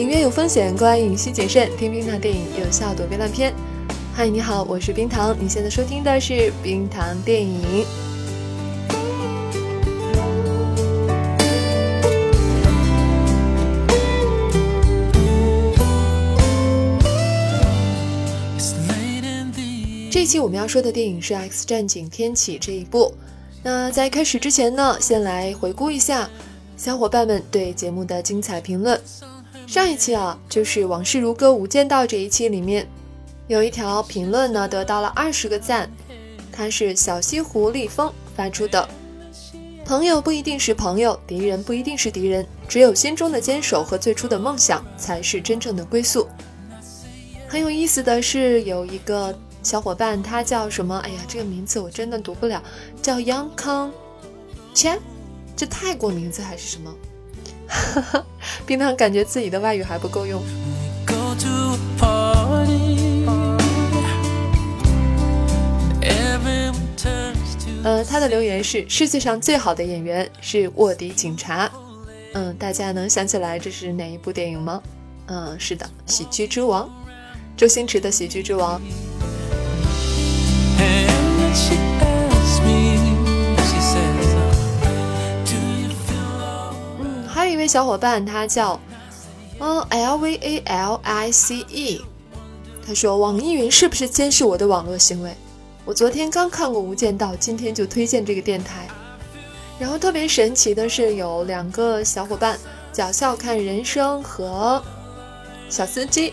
影院有风险，观影需谨慎。听冰糖电影，有效躲避烂片。嗨，你好，我是冰糖，你现在收听的是冰糖电影。这期我们要说的电影是《X 战警：天启》这一部。那在开始之前呢，先来回顾一下小伙伴们对节目的精彩评论。上一期啊，就是《往事如歌》《无间道》这一期里面，有一条评论呢，得到了二十个赞。它是小西湖立风发出的：“朋友不一定是朋友，敌人不一定是敌人，只有心中的坚守和最初的梦想，才是真正的归宿。”很有意思的是，有一个小伙伴，他叫什么？哎呀，这个名字我真的读不了，叫 Yang Kang Chen，这泰国名字还是什么？冰糖感觉自己的外语还不够用。呃，他的留言是：世界上最好的演员是卧底警察。嗯，大家能想起来这是哪一部电影吗？嗯，是的，《喜剧之王》，周星驰的《喜剧之王》。位小伙伴，他叫嗯 L V A L I C E，他说网易云是不是监视我的网络行为？我昨天刚看过《无间道》，今天就推荐这个电台。然后特别神奇的是，有两个小伙伴，叫笑看人生和小司机，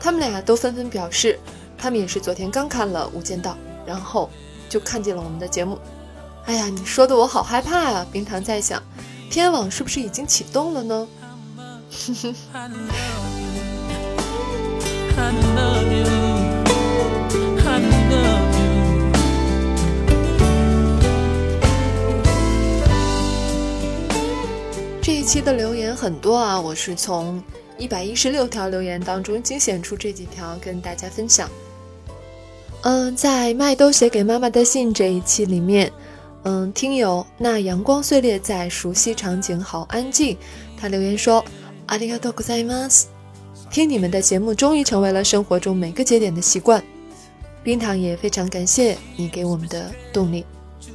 他们俩都纷纷表示，他们也是昨天刚看了《无间道》，然后就看见了我们的节目。哎呀，你说的我好害怕啊！冰糖在想。天网是不是已经启动了呢？这一期的留言很多啊，我是从一百一十六条留言当中精选出这几条跟大家分享。嗯，在麦兜写给妈妈的信这一期里面。嗯，听友那阳光碎裂在熟悉场景好安静。他留言说：“阿里嘎多ございます。”听你们的节目终于成为了生活中每个节点的习惯。冰糖也非常感谢你给我们的动力。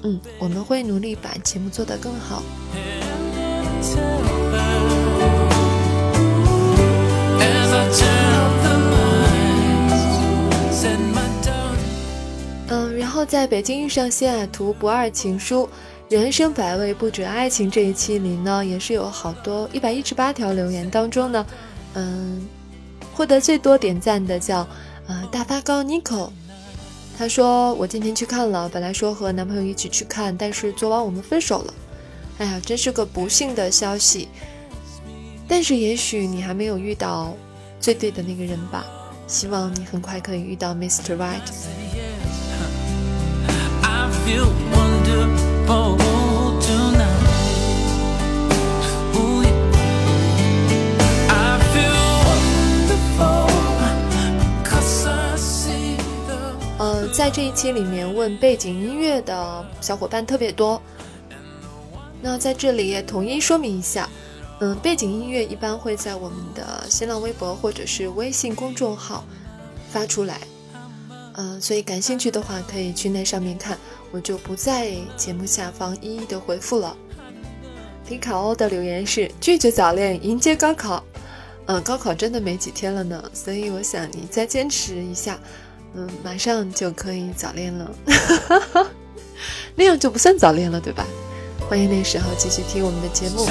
嗯，我们会努力把节目做得更好。 在北京遇上西雅图不二情书，人生百味不止爱情这一期里呢，也是有好多一百一十八条留言当中呢，嗯，获得最多点赞的叫呃大发糕 Nico，他说我今天去看了，本来说和男朋友一起去看，但是昨晚我们分手了，哎呀，真是个不幸的消息。但是也许你还没有遇到最对的那个人吧，希望你很快可以遇到 Mr. Right。You wonder，oh tonight. 呃，在这一期里面问背景音乐的小伙伴特别多，那在这里也统一说明一下，嗯，背景音乐一般会在我们的新浪微博或者是微信公众号发出来。嗯，所以感兴趣的话可以去那上面看，我就不在节目下方一一的回复了。皮卡欧的留言是拒绝早恋，迎接高考。嗯，高考真的没几天了呢，所以我想你再坚持一下，嗯，马上就可以早恋了，那样就不算早恋了，对吧？欢迎那时候继续听我们的节目。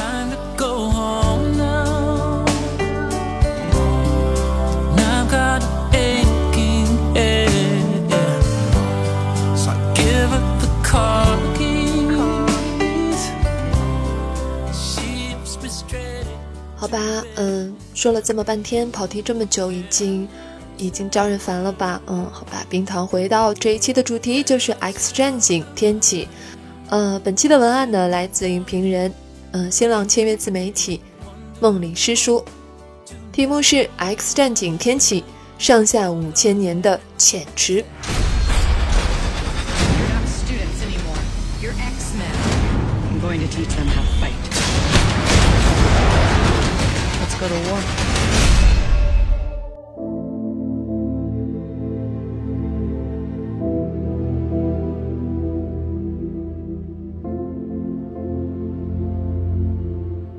吧，嗯，说了这么半天，跑题这么久，已经已经招人烦了吧？嗯，好吧，冰糖回到这一期的主题就是《X 战警：天启》。呃，本期的文案呢来自影评人，嗯，新浪签约自媒体梦里诗书，题目是《X 战警：天启》，上下五千年的潜池。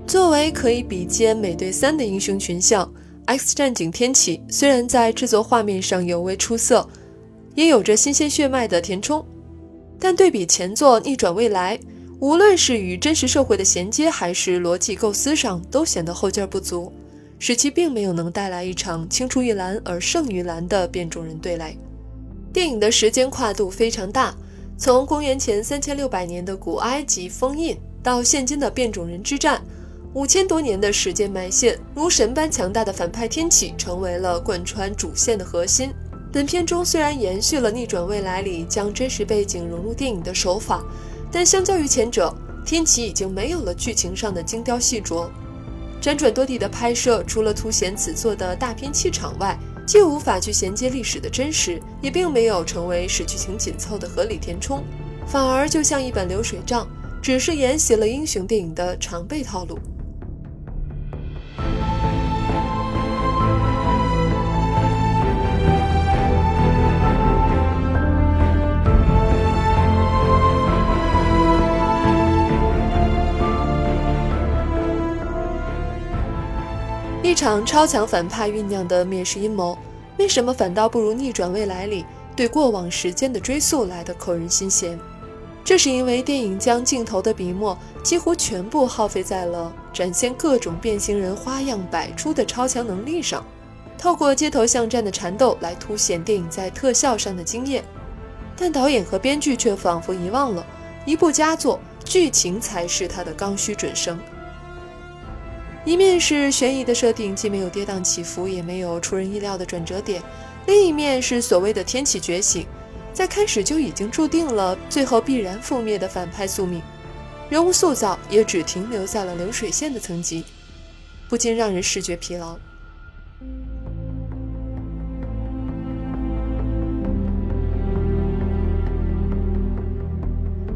作为可以比肩美队三的英雄群像 x 战警天启虽然在制作画面上尤为出色也有着新鲜血脉的填充但对比前作逆转未来无论是与真实社会的衔接，还是逻辑构思上，都显得后劲儿不足，使其并没有能带来一场青出于蓝而胜于蓝的变种人对垒。电影的时间跨度非常大，从公元前三千六百年的古埃及封印，到现今的变种人之战。五千多年的时间埋线，如神般强大的反派天启成为了贯穿主线的核心。本片中虽然延续了《逆转未来》里将真实背景融入电影的手法，但相较于前者，天启已经没有了剧情上的精雕细琢。辗转多地的拍摄，除了凸显此作的大片气场外，既无法去衔接历史的真实，也并没有成为使剧情紧凑的合理填充，反而就像一本流水账，只是沿袭了英雄电影的常备套路。一场超强反派酝酿的灭世阴谋，为什么反倒不如《逆转未来》里对过往时间的追溯来的扣人心弦？这是因为电影将镜头的笔墨几乎全部耗费在了展现各种变形人花样百出的超强能力上，透过街头巷战的缠斗来凸显电影在特效上的惊艳。但导演和编剧却仿佛遗忘了，一部佳作，剧情才是它的刚需准绳。一面是悬疑的设定，既没有跌宕起伏，也没有出人意料的转折点；另一面是所谓的天启觉醒，在开始就已经注定了最后必然覆灭的反派宿命，人物塑造也只停留在了流水线的层级，不禁让人视觉疲劳。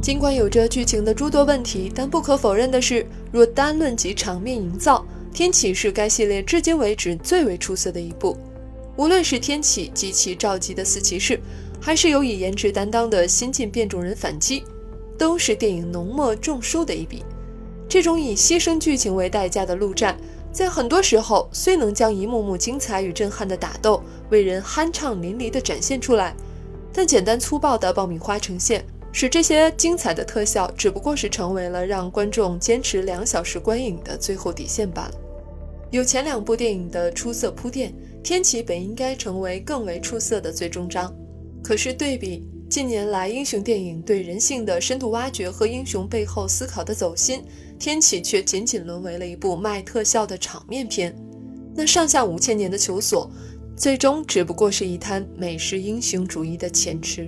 尽管有着剧情的诸多问题，但不可否认的是，若单论及场面营造，《天启》是该系列至今为止最为出色的一部。无论是天启及其召集的四骑士，还是有以颜值担当的新晋变种人反击，都是电影浓墨重书的一笔。这种以牺牲剧情为代价的陆战，在很多时候虽能将一幕幕精彩与震撼的打斗为人酣畅淋漓地展现出来，但简单粗暴的爆米花呈现。使这些精彩的特效只不过是成为了让观众坚持两小时观影的最后底线罢了。有前两部电影的出色铺垫，《天启》本应该成为更为出色的最终章。可是对比近年来英雄电影对人性的深度挖掘和英雄背后思考的走心，《天启》却仅仅沦为了一部卖特效的场面片。那上下五千年的求索，最终只不过是一滩美式英雄主义的浅池。